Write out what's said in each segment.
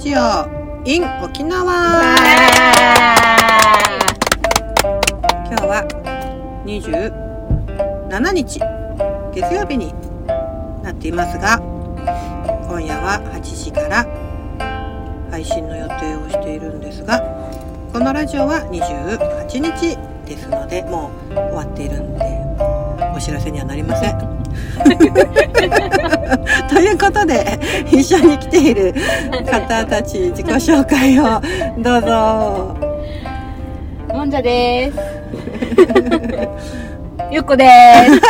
ジオ in 沖縄今日は27日月曜日になっていますが今夜は8時から配信の予定をしているんですがこのラジオは28日ですのでもう終わっているんでお知らせにはなりません。ということで一緒に来ている方たち自己紹介をどうぞ。もんじゃです。ゆっこです。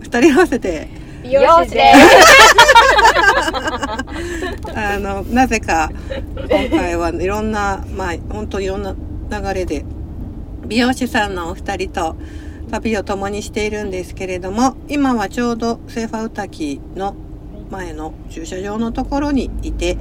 二人合わせて美容師です。あのなぜか今回はいろんなまあ本当いろんな流れで美容師さんのお二人と旅を共にしているんですけれども今はちょうどセーファウタキの前の駐車場のところにいて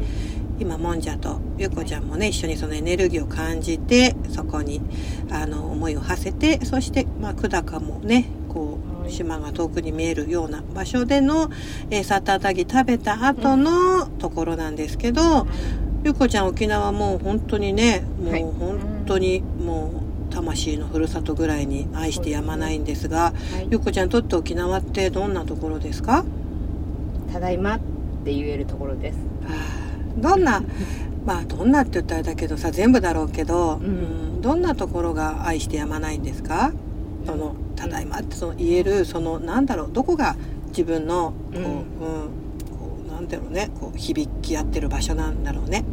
今もんじゃとゆうこちゃんもね一緒にそのエネルギーを感じてそこにあの思いを馳せてそしてまあ久高もねこう島が遠くに見えるような場所での、えー、サタタギ食べた後のところなんですけど、ゆうこちゃん沖縄もう本当にねもはい。う本当にもう魂のふるさとぐらいに愛してやまないんですが、ゆうこちゃんにとって沖縄ってどんなところですか？ただいまって言えるところです。どんな まあどんなって言ったらだけどさ全部だろうけど、うんうんどんなところが愛してやまないんですか？その「ただいま」ってその言えるそのなんだろうどこが自分のこう、うんうんこうなんだろうねこう響き合ってる場所なんだろうね。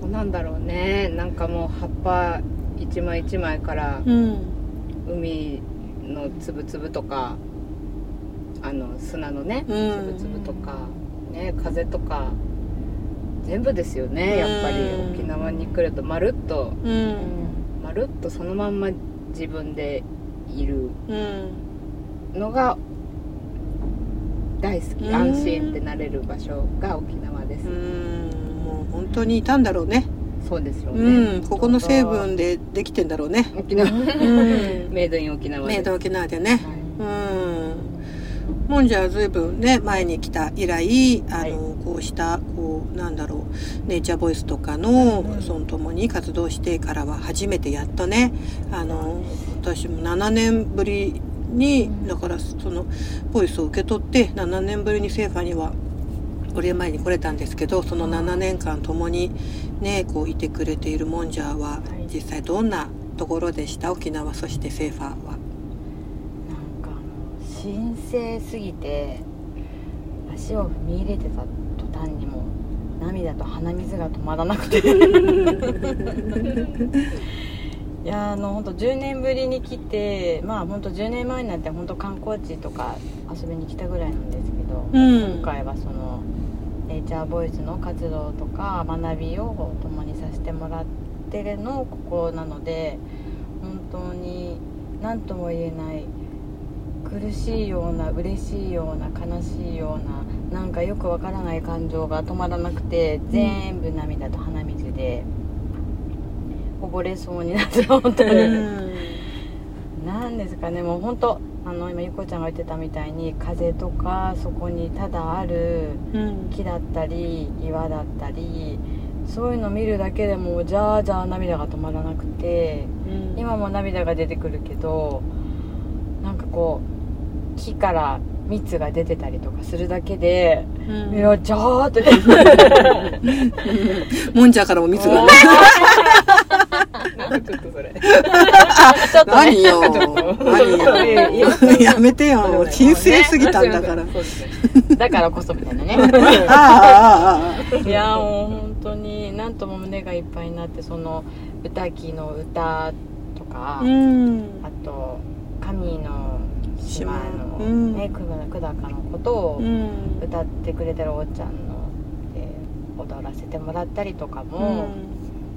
ここなんだろうね。なんかもう葉っぱ一枚一枚からうん。海のつぶつぶとか、あの砂のね、つうん。ぶつぶとか、ね風とか。全部ですよねやっぱり。うん沖縄に来るとまるっとうん。まるっとそのまんま自分でいるうん。のが大好きうん。安心ってなれる場所が沖縄です、うん。もう本当にいたんだろうね。そうですよね、うんここの成分でできてんだろうね。沖縄。ん。メイドイン沖縄メイド沖縄でね。はい。うん。もんじゃはずいぶんね前に来た以来あの、はい。こうしたこうなんだろうネイチャーボイスとかの、うん。そのともに活動してからは初めてやっとねあの私も7年ぶりにだからそのボイスを受け取って7年ぶりにセーファーにはお礼前に来れたんですけどその7年間ともにねこういてくれているもんじゃははい実際どんなところでした？沖縄そしてセーファーは。なんか神聖すぎて足を踏み入れてた途端にもう涙と鼻水が止まらなくて。いやあの本当10年ぶりに来てまあ本当10年前になって本当観光地とか遊びに来たぐらいなんですけど、うん。今回はそのネイチャーボイスの活動とか学びを共にさせてもらってのここなので本当に何とも言えない苦しいような嬉しいような悲しいようななんかよくわからない感情が止まらなくて全部涙と鼻水でこぼれそうになって本当に。なんですかねもう本当あの今ゆこちゃんが言ってたみたいに風とかそこにただあるうん。木だったり岩だったりそういうの見るだけでもうじゃあじゃあ涙が止まらなくてうん。今も涙が出てくるけどなんかこう木から蜜が出てたりとかするだけで、うん。いやじゃあって。もんじゃからも蜜が。なんかちょっとそれ 何よ。ちょっと何いやよ。やめてよ。神聖すぎたんだから。そうですねだからこそみたいなね ああ、ああ、あいやもう本当になんとも胸がいっぱいになってその歌木の歌とか、あ。うん。あと神の島の、うんね久久高のことをうん。歌ってくれてるおっちゃんので踊らせてもらったりとかも、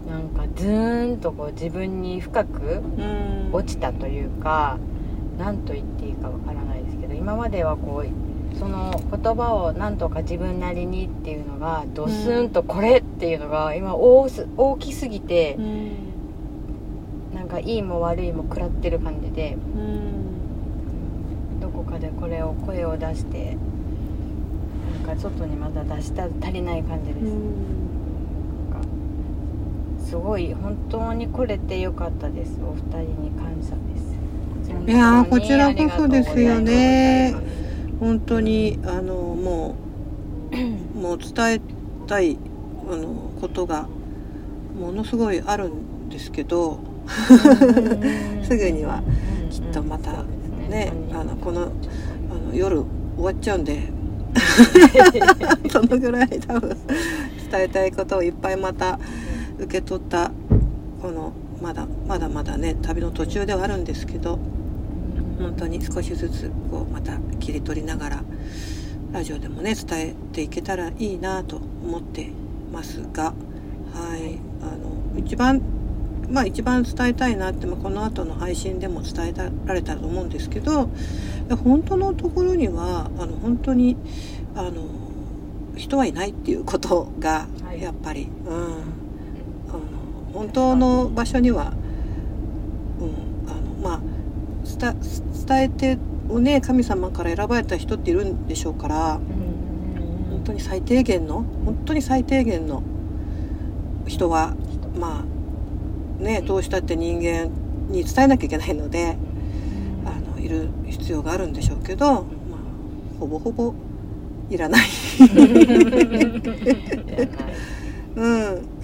なんかズーンとこう自分に深くうん。落ちたというか何と言っていいかわからないですけど今まではこうその言葉をなんとか自分なりにっていうのがドスンとこれっていうのが今大す大きすぎてうん。なんかいいも悪いも食らってる感じでうん。どこかでこれを声を出してなんかが外にまだ出した足りない感じです、すごい本当に来れてよかったです。お二人に感謝です。いやーこちらこそですよね。本当にあのもう もう伝えたいあのことがものすごいあるんですけど すぐにはきっとまたね。あのこのあの夜終わっちゃうんで そのぐらい多分伝えたいことをいっぱいまた受け取ったこのまだまだまだね旅の途中ではあるんですけど本当に少しずつこうまた切り取りながらラジオでもね伝えていけたらいいなと思ってますがはいあの一番まあ一番伝えたいなって、まあ、この後の配信でも伝えられたと思うんですけど本当のところにはあの本当にあの人はいないっていうことがはい。やっぱり、うん、あの本当の場所には、うん、あのまあ伝伝えてをね神様から選ばれた人っているんでしょうから本当に最低限の本当に最低限の人はまあねどうしたって人間に伝えなきゃいけないのであのいる必要があるんでしょうけど、まあ、ほぼほぼいらない。うん、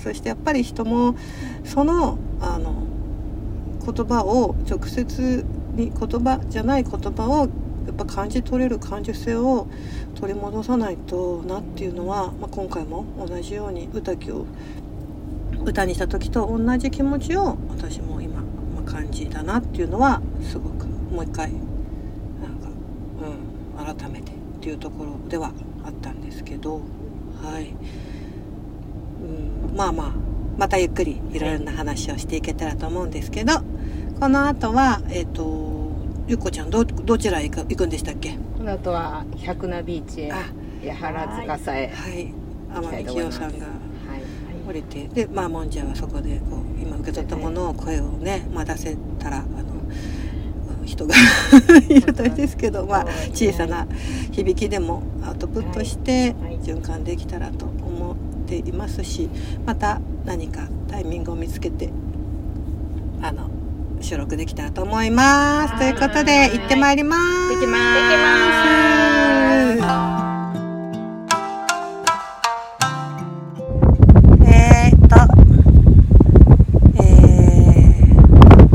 そしてやっぱり人もそのあの言葉を直接に言葉じゃない言葉をやっぱ感じ取れる感受性を取り戻さないとなっていうのは、まあ、今回も同じように歌きを歌にした時と同じ気持ちを私も今、ま、感じたなっていうのはすごくもう一回なんか、うん、改めてっていうところではあったんですけどはい。うん、まあまあまたゆっくりいろいろな話をしていけたらと思うんですけどこの後はえっ、とゆっこちゃんどどちらへ行く行くんでしたっけ？この後は百名ビーチへあ八原塚へはい。天海清さんがはい降りてでまあもんじゃはそこでこう今受け取ったものを声をね、まあ、出せたらあの人が いるとですけど、まあ、小さな響きでもアウトプットしてはい。循環できたらと思っていますしまた何かタイミングを見つけてあの収録できたらと思います。ということで行ってまいります。行ってきます行ってきます。えーっと、え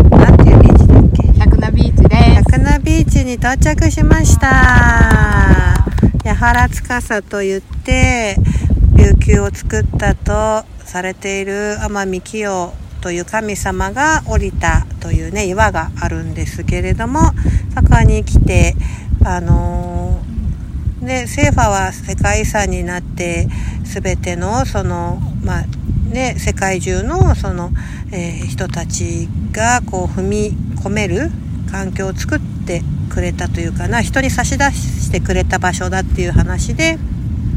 ー、なんていうビーチだっけ？百名ビーチです百名ビーチに到着しました八原司と言って琉球を作ったとされている天海清という神様が降りたというね岩があるんですけれどもそこに来てあのーでセーファは世界遺産になって全てのそのまあね世界中のその、えー人たちがこう踏み込める環境を作ってくれたというかな人に差し出してくれた場所だっていう話で、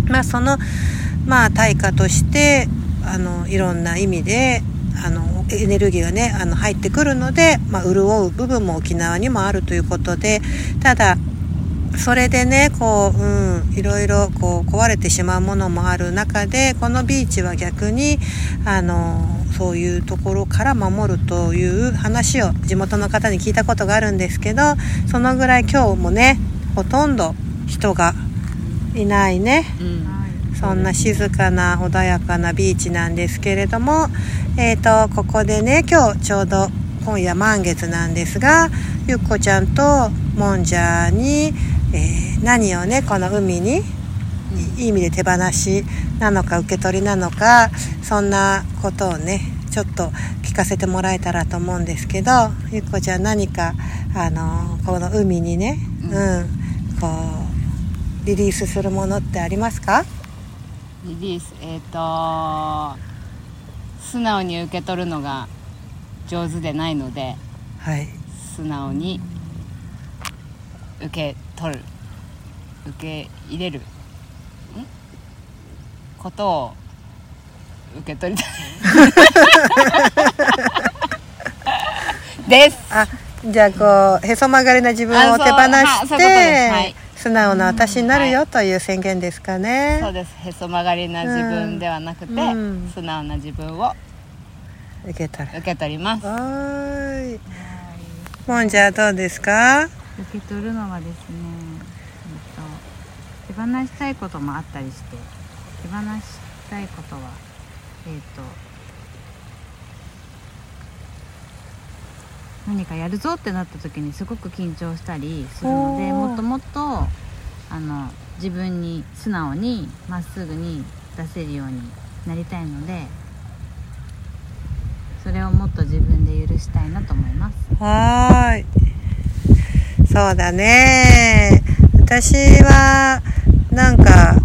まあ、その、まあ、対価としてあのいろんな意味であのエネルギーがねあの入ってくるので、まあ、潤う部分も沖縄にもあるということでただそれでねこう、うん、いろいろこう壊れてしまうものもある中でこのビーチは逆にあのそういうところから守るという話を地元の方に聞いたことがあるんですけどそのぐらい今日もねほとんど人がいないね。うん。そんな静かな穏やかなビーチなんですけれども、えー、とここでね今日ちょうど今夜満月なんですがゆっこちゃんともんじゃに、えー何をねこの海にいい意味で手放しなのか受け取りなのかそんなことをねちょっと聞かせてもらえたらと思うんですけどゆっこちゃん何かあのこの海にね、うん、こうリリースするものってありますか？リリース。えっ、と素直に受け取るのが上手でないのではい。素直に受け取る。受け入れる。ん？ことを受け取りたい。です。あじゃあこうへそ曲がりな自分を手放して、はい素直な私になるよという宣言ですかね、そうです。へそ曲がりな自分ではなくて、うん。素直な自分を受けたら受け取ります。はーい。もんじゃどうですか？受け取るのはですね、えっと、手放したいこともあったりして手放したいことはえっと何かやるぞってなった時にすごく緊張したりするのでもっともっとあの自分に素直にまっすぐに出せるようになりたいのでそれをもっと自分で許したいなと思います。はーい。そうだね。私はなんか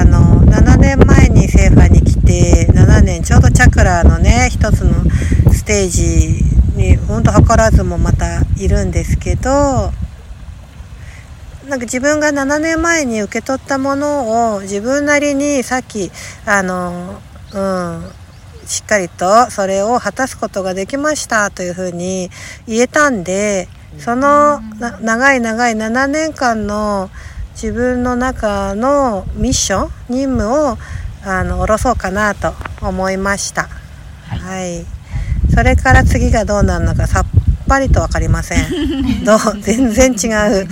あの7年前にセーファに来て7年ちょうどチャクラのね一つのステージにほんと図らずもまたいるんですけどなんか自分が7年前に受け取ったものを自分なりにさっきあのうんしっかりとそれを果たすことができましたというふうに言えたんでそのな長い長い7年間の自分の中のミッション任務をあの下ろそうかなと思いました。はい、それから次がどうなるのかさっぱりと分かりません。どう全然違う。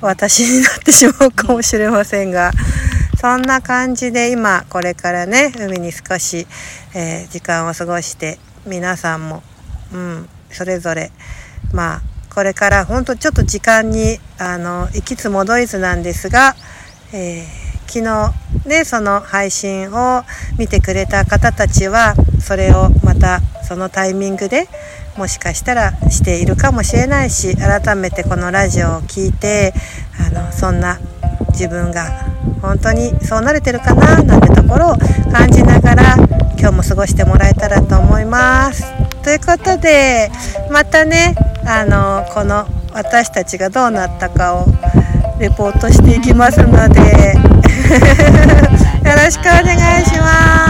私になってしまうかもしれませんが。そんな感じで今これからね海に少し、えー時間を過ごして皆さんも、うん、それぞれまあこれから本当ちょっと時間にあの行きつ戻りずなんですが、えー昨日ねその配信を見てくれた方たちはそれをまたそのタイミングでもしかしたらしているかもしれないし改めてこのラジオを聞いてあのそんな自分が本当にそうなれてるかななんてところを感じながら今日も過ごしてもらえたらと思います。ということでまたねあのこの私たちがどうなったかをレポートしていきますのでよろしくお願いします。